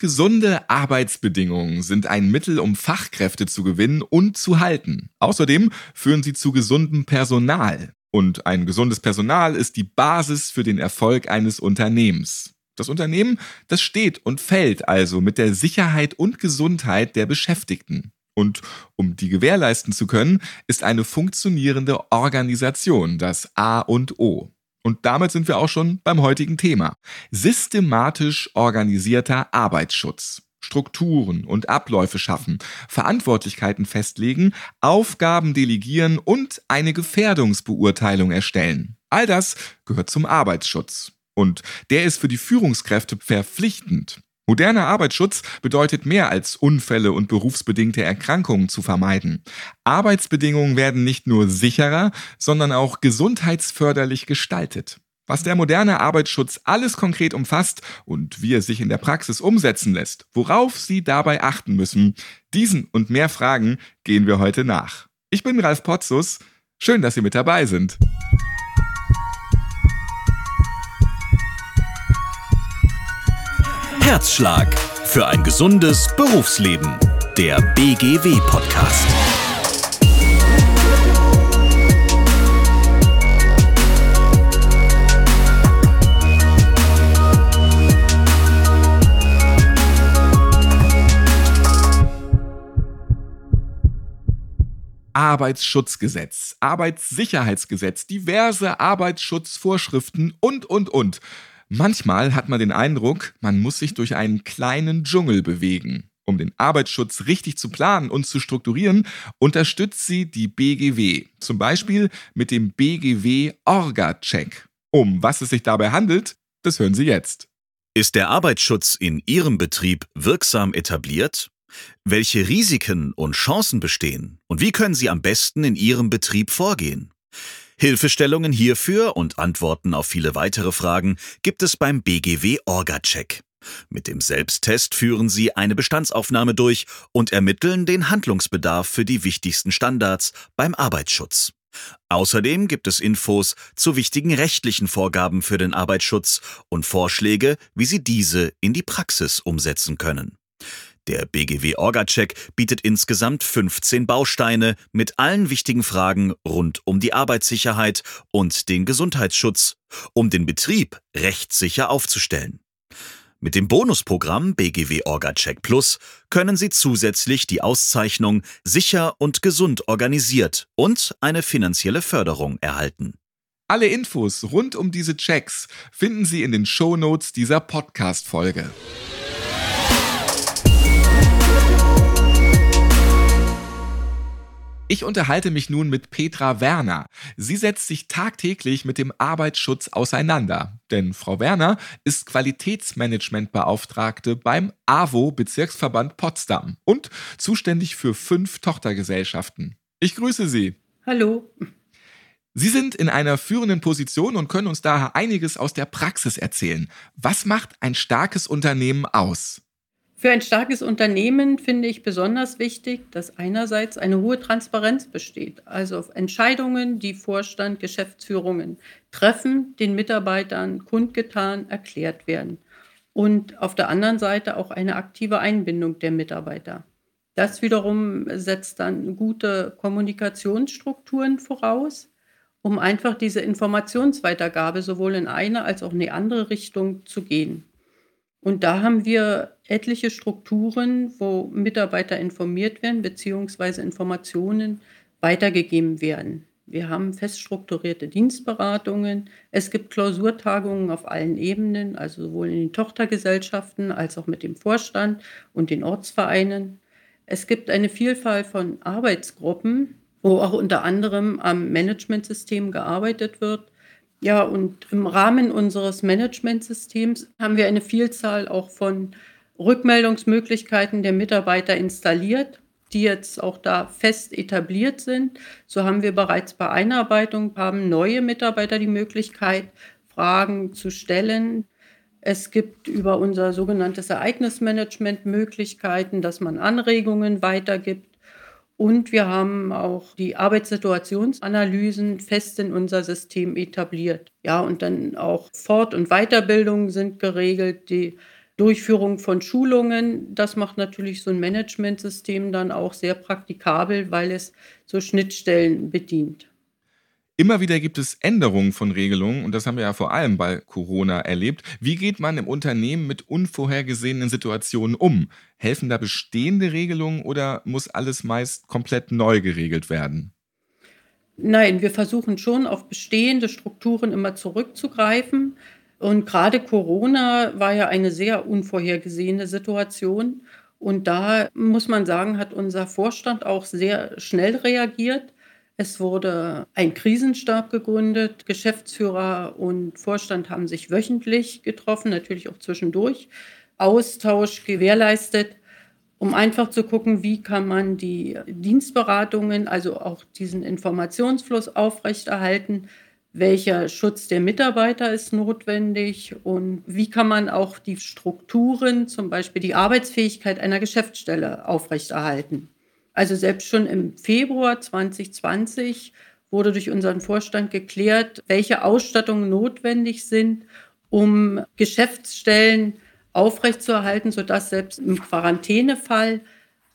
Gesunde Arbeitsbedingungen sind ein Mittel, um Fachkräfte zu gewinnen und zu halten. Außerdem führen sie zu gesundem Personal. Und ein gesundes Personal ist die Basis für den Erfolg eines Unternehmens. Das Unternehmen, das steht und fällt also mit der Sicherheit und Gesundheit der Beschäftigten. Und um die gewährleisten zu können, ist eine funktionierende Organisation das A und O. Und damit sind wir auch schon beim heutigen Thema. Systematisch organisierter Arbeitsschutz. Strukturen und Abläufe schaffen, Verantwortlichkeiten festlegen, Aufgaben delegieren und eine Gefährdungsbeurteilung erstellen. All das gehört zum Arbeitsschutz. Und der ist für die Führungskräfte verpflichtend. Moderner Arbeitsschutz bedeutet mehr als Unfälle und berufsbedingte Erkrankungen zu vermeiden. Arbeitsbedingungen werden nicht nur sicherer, sondern auch gesundheitsförderlich gestaltet. Was der moderne Arbeitsschutz alles konkret umfasst und wie er sich in der Praxis umsetzen lässt, worauf Sie dabei achten müssen, diesen und mehr Fragen gehen wir heute nach. Ich bin Ralf Potzus. Schön, dass Sie mit dabei sind. Herzschlag für ein gesundes Berufsleben. Der BGW-Podcast. Arbeitsschutzgesetz, Arbeitssicherheitsgesetz, diverse Arbeitsschutzvorschriften und, und, und. Manchmal hat man den Eindruck, man muss sich durch einen kleinen Dschungel bewegen. Um den Arbeitsschutz richtig zu planen und zu strukturieren, unterstützt sie die BGW, zum Beispiel mit dem BGW Orga-Check. Um was es sich dabei handelt, das hören Sie jetzt. Ist der Arbeitsschutz in Ihrem Betrieb wirksam etabliert? Welche Risiken und Chancen bestehen und wie können Sie am besten in Ihrem Betrieb vorgehen? Hilfestellungen hierfür und Antworten auf viele weitere Fragen gibt es beim BGW Orga-Check. Mit dem Selbsttest führen Sie eine Bestandsaufnahme durch und ermitteln den Handlungsbedarf für die wichtigsten Standards beim Arbeitsschutz. Außerdem gibt es Infos zu wichtigen rechtlichen Vorgaben für den Arbeitsschutz und Vorschläge, wie Sie diese in die Praxis umsetzen können. Der BGW Orga-Check bietet insgesamt 15 Bausteine mit allen wichtigen Fragen rund um die Arbeitssicherheit und den Gesundheitsschutz, um den Betrieb rechtssicher aufzustellen. Mit dem Bonusprogramm BGW Orga-Check Plus können Sie zusätzlich die Auszeichnung sicher und gesund organisiert und eine finanzielle Förderung erhalten. Alle Infos rund um diese Checks finden Sie in den Shownotes dieser Podcast-Folge. Ich unterhalte mich nun mit Petra Werner. Sie setzt sich tagtäglich mit dem Arbeitsschutz auseinander. Denn Frau Werner ist Qualitätsmanagementbeauftragte beim AWO Bezirksverband Potsdam und zuständig für fünf Tochtergesellschaften. Ich grüße Sie. Hallo. Sie sind in einer führenden Position und können uns daher einiges aus der Praxis erzählen. Was macht ein starkes Unternehmen aus? Für ein starkes Unternehmen finde ich besonders wichtig, dass einerseits eine hohe Transparenz besteht, also Entscheidungen, die Vorstand, Geschäftsführungen treffen, den Mitarbeitern kundgetan, erklärt werden. Und auf der anderen Seite auch eine aktive Einbindung der Mitarbeiter. Das wiederum setzt dann gute Kommunikationsstrukturen voraus, um einfach diese Informationsweitergabe sowohl in eine als auch in die andere Richtung zu gehen. Und da haben wir etliche Strukturen, wo Mitarbeiter informiert werden, beziehungsweise Informationen weitergegeben werden. Wir haben fest strukturierte Dienstberatungen. Es gibt Klausurtagungen auf allen Ebenen, also sowohl in den Tochtergesellschaften als auch mit dem Vorstand und den Ortsvereinen. Es gibt eine Vielfalt von Arbeitsgruppen, wo auch unter anderem am Managementsystem gearbeitet wird. Ja, und im Rahmen unseres Managementsystems haben wir eine Vielzahl auch von Rückmeldungsmöglichkeiten der Mitarbeiter installiert, die jetzt auch da fest etabliert sind. So haben wir bereits bei Einarbeitung, haben neue Mitarbeiter die Möglichkeit, Fragen zu stellen. Es gibt über unser sogenanntes Ereignismanagement Möglichkeiten, dass man Anregungen weitergibt. Und wir haben auch die Arbeitssituationsanalysen fest in unser System etabliert. Ja, und dann auch Fort- und Weiterbildungen sind geregelt, die Durchführung von Schulungen. Das macht natürlich so ein Managementsystem dann auch sehr praktikabel, weil es so Schnittstellen bedient. Immer wieder gibt es Änderungen von Regelungen und das haben wir ja vor allem bei Corona erlebt. Wie geht man im Unternehmen mit unvorhergesehenen Situationen um? Helfen da bestehende Regelungen oder muss alles meist komplett neu geregelt werden? Nein, wir versuchen schon auf bestehende Strukturen immer zurückzugreifen. Und gerade Corona war ja eine sehr unvorhergesehene Situation. Und da muss man sagen, hat unser Vorstand auch sehr schnell reagiert. Es wurde ein Krisenstab gegründet. Geschäftsführer und Vorstand haben sich wöchentlich getroffen, natürlich auch zwischendurch. Austausch gewährleistet, um einfach zu gucken, wie kann man die Dienstberatungen, also auch diesen Informationsfluss aufrechterhalten, welcher Schutz der Mitarbeiter ist notwendig und wie kann man auch die Strukturen, zum Beispiel die Arbeitsfähigkeit einer Geschäftsstelle aufrechterhalten. Also selbst schon im Februar 2020 wurde durch unseren Vorstand geklärt, welche Ausstattungen notwendig sind, um Geschäftsstellen aufrechtzuerhalten, sodass selbst im Quarantänefall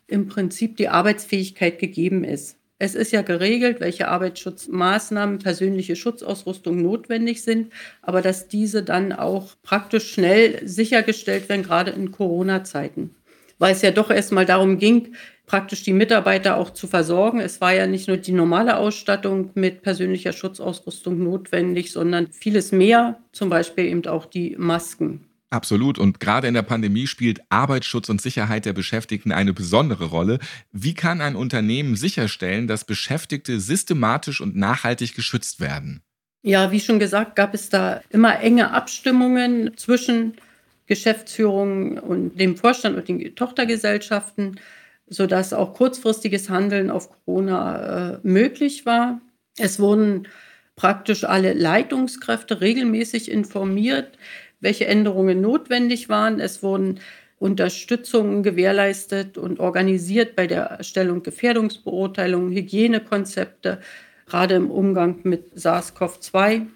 im Prinzip die Arbeitsfähigkeit gegeben ist. Es ist ja geregelt, welche Arbeitsschutzmaßnahmen, persönliche Schutzausrüstung notwendig sind, aber dass diese dann auch praktisch schnell sichergestellt werden, gerade in Corona-Zeiten. Weil es ja doch erstmal darum ging, praktisch die Mitarbeiter auch zu versorgen. Es war ja nicht nur die normale Ausstattung mit persönlicher Schutzausrüstung notwendig, sondern vieles mehr, zum Beispiel eben auch die Masken. Absolut. Und gerade in der Pandemie spielt Arbeitsschutz und Sicherheit der Beschäftigten eine besondere Rolle. Wie kann ein Unternehmen sicherstellen, dass Beschäftigte systematisch und nachhaltig geschützt werden? Ja, wie schon gesagt, gab es da immer enge Abstimmungen zwischen Geschäftsführung und dem Vorstand und den Tochtergesellschaften sodass auch kurzfristiges Handeln auf Corona äh, möglich war. Es wurden praktisch alle Leitungskräfte regelmäßig informiert, welche Änderungen notwendig waren. Es wurden Unterstützungen gewährleistet und organisiert bei der Erstellung Gefährdungsbeurteilungen, Hygienekonzepte, gerade im Umgang mit SARS-CoV-2.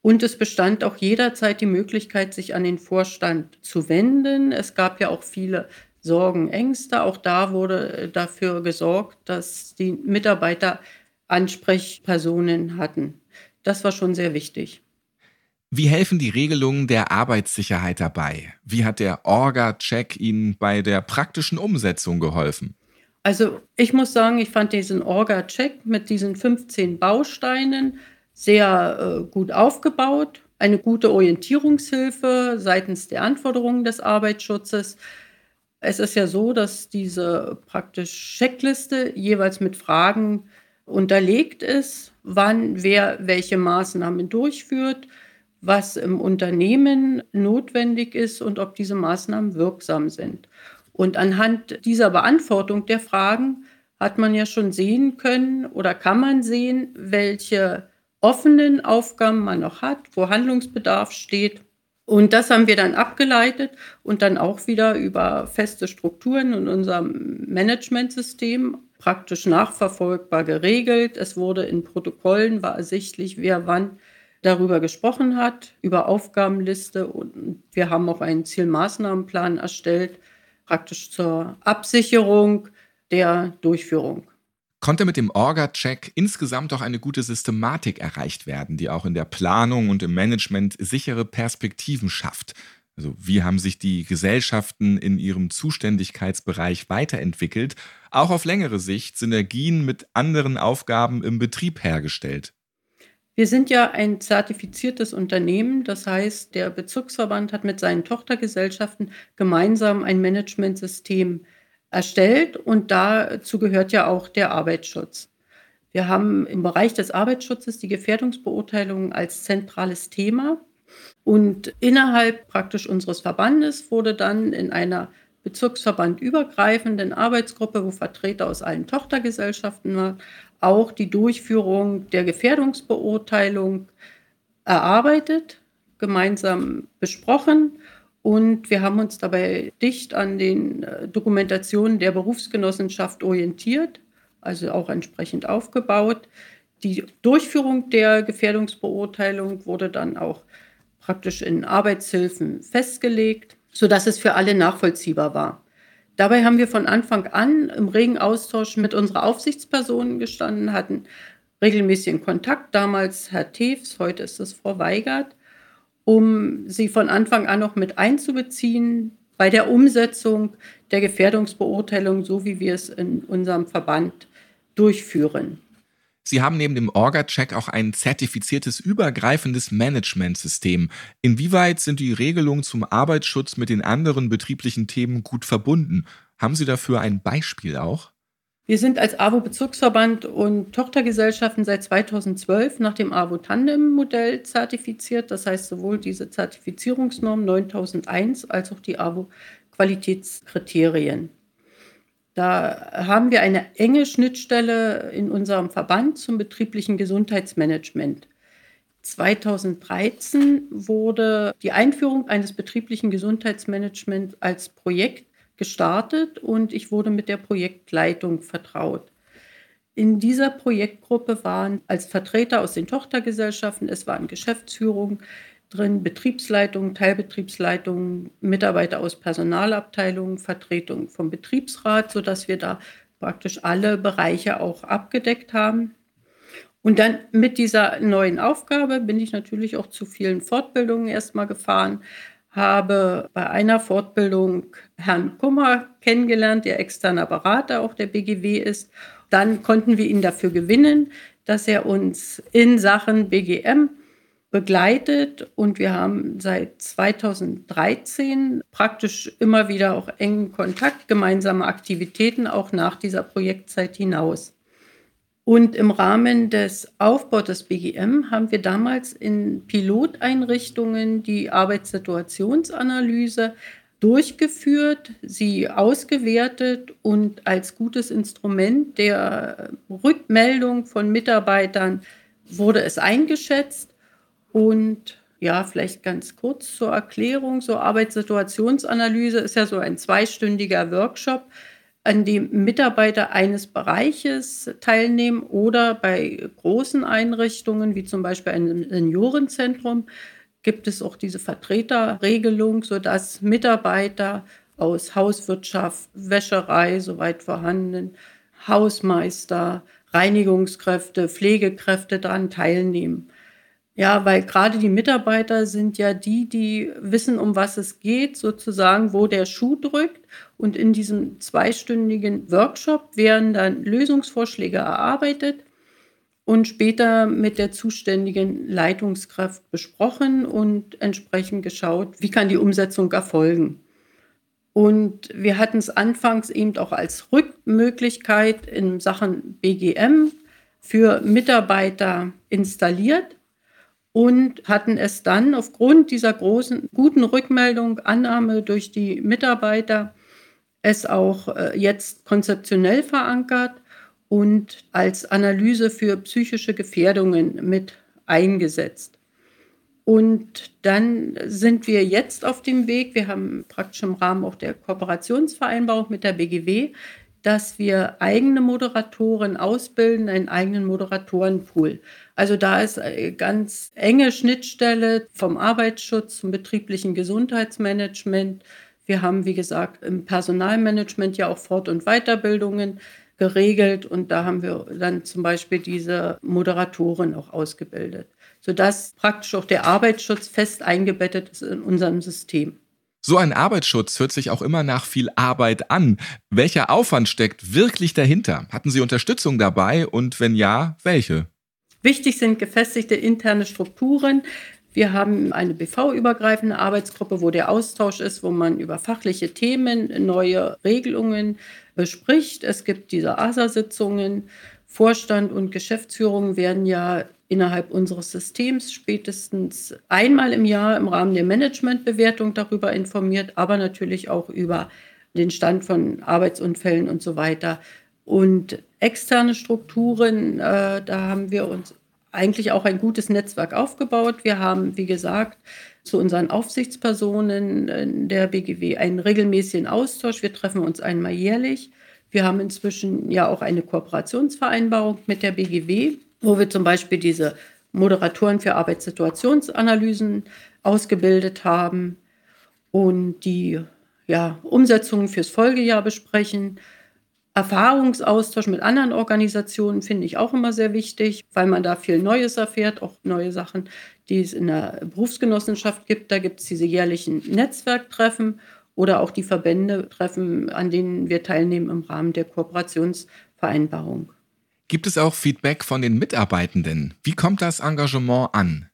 Und es bestand auch jederzeit die Möglichkeit, sich an den Vorstand zu wenden. Es gab ja auch viele Sorgen, Ängste. Auch da wurde äh, dafür gesorgt, dass die Mitarbeiter Ansprechpersonen hatten. Das war schon sehr wichtig. Wie helfen die Regelungen der Arbeitssicherheit dabei? Wie hat der Orga-Check Ihnen bei der praktischen Umsetzung geholfen? Also ich muss sagen, ich fand diesen Orga-Check mit diesen 15 Bausteinen sehr äh, gut aufgebaut. Eine gute Orientierungshilfe seitens der Anforderungen des Arbeitsschutzes. Es ist ja so, dass diese praktisch Checkliste jeweils mit Fragen unterlegt ist, wann wer welche Maßnahmen durchführt, was im Unternehmen notwendig ist und ob diese Maßnahmen wirksam sind. Und anhand dieser Beantwortung der Fragen hat man ja schon sehen können oder kann man sehen, welche offenen Aufgaben man noch hat, wo Handlungsbedarf steht und das haben wir dann abgeleitet und dann auch wieder über feste Strukturen in unserem Managementsystem praktisch nachverfolgbar geregelt. Es wurde in Protokollen, war ersichtlich, wer wann darüber gesprochen hat, über Aufgabenliste und wir haben auch einen Zielmaßnahmenplan erstellt, praktisch zur Absicherung der Durchführung konnte mit dem Orga-Check insgesamt auch eine gute Systematik erreicht werden, die auch in der Planung und im Management sichere Perspektiven schafft. Also wie haben sich die Gesellschaften in ihrem Zuständigkeitsbereich weiterentwickelt, auch auf längere Sicht Synergien mit anderen Aufgaben im Betrieb hergestellt? Wir sind ja ein zertifiziertes Unternehmen, das heißt, der Bezirksverband hat mit seinen Tochtergesellschaften gemeinsam ein Managementsystem erstellt und dazu gehört ja auch der Arbeitsschutz. Wir haben im Bereich des Arbeitsschutzes die Gefährdungsbeurteilung als zentrales Thema und innerhalb praktisch unseres Verbandes wurde dann in einer bezirksverbandübergreifenden Arbeitsgruppe, wo Vertreter aus allen Tochtergesellschaften waren, auch die Durchführung der Gefährdungsbeurteilung erarbeitet, gemeinsam besprochen und wir haben uns dabei dicht an den äh, Dokumentationen der Berufsgenossenschaft orientiert, also auch entsprechend aufgebaut. Die Durchführung der Gefährdungsbeurteilung wurde dann auch praktisch in Arbeitshilfen festgelegt. sodass es für alle nachvollziehbar war. Dabei haben wir von Anfang an im regen Austausch mit unserer Aufsichtspersonen gestanden, hatten regelmäßigen Kontakt, damals Herr Tews, heute ist es Frau Weigert, um sie von Anfang an noch mit einzubeziehen bei der Umsetzung der Gefährdungsbeurteilung, so wie wir es in unserem Verband durchführen. Sie haben neben dem Orga-Check auch ein zertifiziertes übergreifendes Managementsystem. Inwieweit sind die Regelungen zum Arbeitsschutz mit den anderen betrieblichen Themen gut verbunden? Haben Sie dafür ein Beispiel auch? Wir sind als AWO-Bezirksverband und Tochtergesellschaften seit 2012 nach dem AWO-Tandem-Modell zertifiziert. Das heißt, sowohl diese Zertifizierungsnorm 9001 als auch die AWO-Qualitätskriterien. Da haben wir eine enge Schnittstelle in unserem Verband zum betrieblichen Gesundheitsmanagement. 2013 wurde die Einführung eines betrieblichen Gesundheitsmanagements als Projekt gestartet und ich wurde mit der Projektleitung vertraut. In dieser Projektgruppe waren als Vertreter aus den Tochtergesellschaften, es waren Geschäftsführungen, drin Betriebsleitungen, Teilbetriebsleitungen, Mitarbeiter aus Personalabteilungen, Vertretung vom Betriebsrat, sodass wir da praktisch alle Bereiche auch abgedeckt haben. Und dann mit dieser neuen Aufgabe bin ich natürlich auch zu vielen Fortbildungen erstmal gefahren, habe bei einer Fortbildung Herrn Kummer kennengelernt, der externer Berater auch der BGW ist. Dann konnten wir ihn dafür gewinnen, dass er uns in Sachen BGM begleitet und wir haben seit 2013 praktisch immer wieder auch engen Kontakt, gemeinsame Aktivitäten auch nach dieser Projektzeit hinaus. Und im Rahmen des Aufbaus des BGM haben wir damals in Piloteinrichtungen die Arbeitssituationsanalyse durchgeführt, sie ausgewertet und als gutes Instrument der Rückmeldung von Mitarbeitern wurde es eingeschätzt. Und ja, vielleicht ganz kurz zur Erklärung. So Arbeitssituationsanalyse ist ja so ein zweistündiger Workshop, an dem Mitarbeiter eines Bereiches teilnehmen oder bei großen Einrichtungen, wie zum Beispiel einem Seniorenzentrum, gibt es auch diese Vertreterregelung, sodass Mitarbeiter aus Hauswirtschaft, Wäscherei, soweit vorhanden, Hausmeister, Reinigungskräfte, Pflegekräfte daran teilnehmen. Ja, weil gerade die Mitarbeiter sind ja die, die wissen, um was es geht, sozusagen, wo der Schuh drückt. Und in diesem zweistündigen Workshop werden dann Lösungsvorschläge erarbeitet und später mit der zuständigen Leitungskraft besprochen und entsprechend geschaut, wie kann die Umsetzung erfolgen. Und wir hatten es anfangs eben auch als Rückmöglichkeit in Sachen BGM für Mitarbeiter installiert und hatten es dann aufgrund dieser großen, guten Rückmeldung, Annahme durch die Mitarbeiter, es auch äh, jetzt konzeptionell verankert und als Analyse für psychische Gefährdungen mit eingesetzt. Und dann sind wir jetzt auf dem Weg, wir haben praktisch im Rahmen auch der Kooperationsvereinbarung mit der BGW, dass wir eigene Moderatoren ausbilden, einen eigenen Moderatorenpool. Also da ist eine ganz enge Schnittstelle vom Arbeitsschutz zum betrieblichen Gesundheitsmanagement. Wir haben, wie gesagt, im Personalmanagement ja auch Fort- und Weiterbildungen geregelt und da haben wir dann zum Beispiel diese Moderatoren auch ausgebildet, sodass praktisch auch der Arbeitsschutz fest eingebettet ist in unserem System. So ein Arbeitsschutz hört sich auch immer nach viel Arbeit an. Welcher Aufwand steckt wirklich dahinter? Hatten Sie Unterstützung dabei und wenn ja, welche? Wichtig sind gefestigte interne Strukturen. Wir haben eine BV-übergreifende Arbeitsgruppe, wo der Austausch ist, wo man über fachliche Themen neue Regelungen bespricht. Es gibt diese ASA-Sitzungen. Vorstand und Geschäftsführung werden ja innerhalb unseres Systems spätestens einmal im Jahr im Rahmen der Managementbewertung darüber informiert, aber natürlich auch über den Stand von Arbeitsunfällen und so weiter. Und externe Strukturen, äh, da haben wir uns eigentlich auch ein gutes Netzwerk aufgebaut. Wir haben, wie gesagt, zu unseren Aufsichtspersonen der BGW einen regelmäßigen Austausch. Wir treffen uns einmal jährlich. Wir haben inzwischen ja auch eine Kooperationsvereinbarung mit der BGW, wo wir zum Beispiel diese Moderatoren für Arbeitssituationsanalysen ausgebildet haben. und die ja, Umsetzungen fürs Folgejahr besprechen. Erfahrungsaustausch mit anderen Organisationen finde ich auch immer sehr wichtig, weil man da viel Neues erfährt, auch neue Sachen, die es in der Berufsgenossenschaft gibt. Da gibt es diese jährlichen Netzwerktreffen oder auch die Verbände treffen, an denen wir teilnehmen im Rahmen der Kooperationsvereinbarung. Gibt es auch Feedback von den Mitarbeitenden? Wie kommt das Engagement an?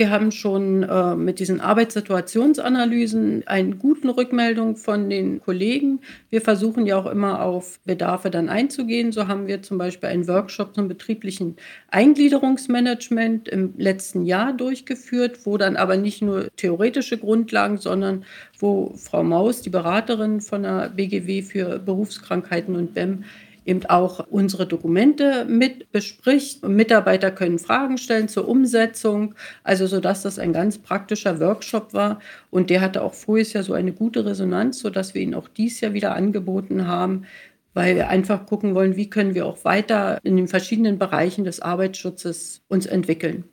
Wir haben schon äh, mit diesen Arbeitssituationsanalysen eine gute Rückmeldung von den Kollegen. Wir versuchen ja auch immer auf Bedarfe dann einzugehen. So haben wir zum Beispiel einen Workshop zum betrieblichen Eingliederungsmanagement im letzten Jahr durchgeführt, wo dann aber nicht nur theoretische Grundlagen, sondern wo Frau Maus, die Beraterin von der BGW für Berufskrankheiten und BEM, eben auch unsere Dokumente mit bespricht. Mitarbeiter können Fragen stellen zur Umsetzung, also sodass das ein ganz praktischer Workshop war. Und der hatte auch voriges Jahr so eine gute Resonanz, sodass wir ihn auch dieses Jahr wieder angeboten haben, weil wir einfach gucken wollen, wie können wir auch weiter in den verschiedenen Bereichen des Arbeitsschutzes uns entwickeln.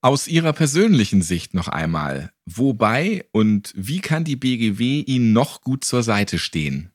Aus Ihrer persönlichen Sicht noch einmal, wobei und wie kann die BGW Ihnen noch gut zur Seite stehen?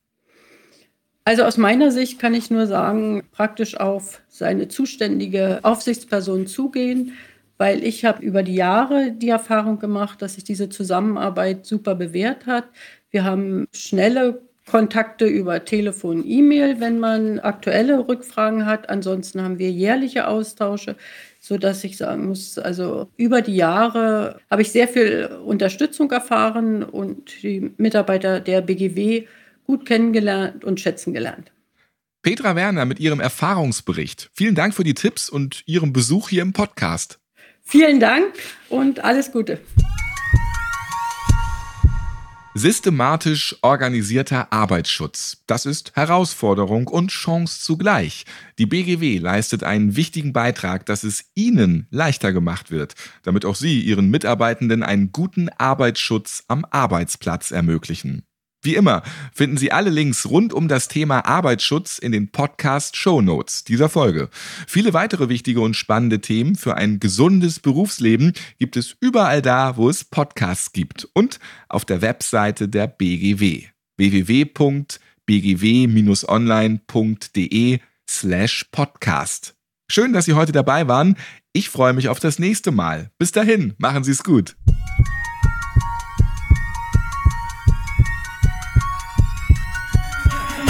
Also aus meiner Sicht kann ich nur sagen, praktisch auf seine zuständige Aufsichtsperson zugehen, weil ich habe über die Jahre die Erfahrung gemacht, dass sich diese Zusammenarbeit super bewährt hat. Wir haben schnelle Kontakte über Telefon, E-Mail, wenn man aktuelle Rückfragen hat. Ansonsten haben wir jährliche Austausche, so dass ich sagen muss, also über die Jahre habe ich sehr viel Unterstützung erfahren und die Mitarbeiter der BGW gut kennengelernt und schätzen gelernt. Petra Werner mit ihrem Erfahrungsbericht. Vielen Dank für die Tipps und Ihrem Besuch hier im Podcast. Vielen Dank und alles Gute. Systematisch organisierter Arbeitsschutz. Das ist Herausforderung und Chance zugleich. Die BGW leistet einen wichtigen Beitrag, dass es Ihnen leichter gemacht wird, damit auch Sie Ihren Mitarbeitenden einen guten Arbeitsschutz am Arbeitsplatz ermöglichen. Wie immer finden Sie alle Links rund um das Thema Arbeitsschutz in den Podcast Show Notes dieser Folge. Viele weitere wichtige und spannende Themen für ein gesundes Berufsleben gibt es überall da, wo es Podcasts gibt und auf der Webseite der BGW www.bgw-online.de slash podcast. Schön, dass Sie heute dabei waren. Ich freue mich auf das nächste Mal. Bis dahin, machen Sie es gut.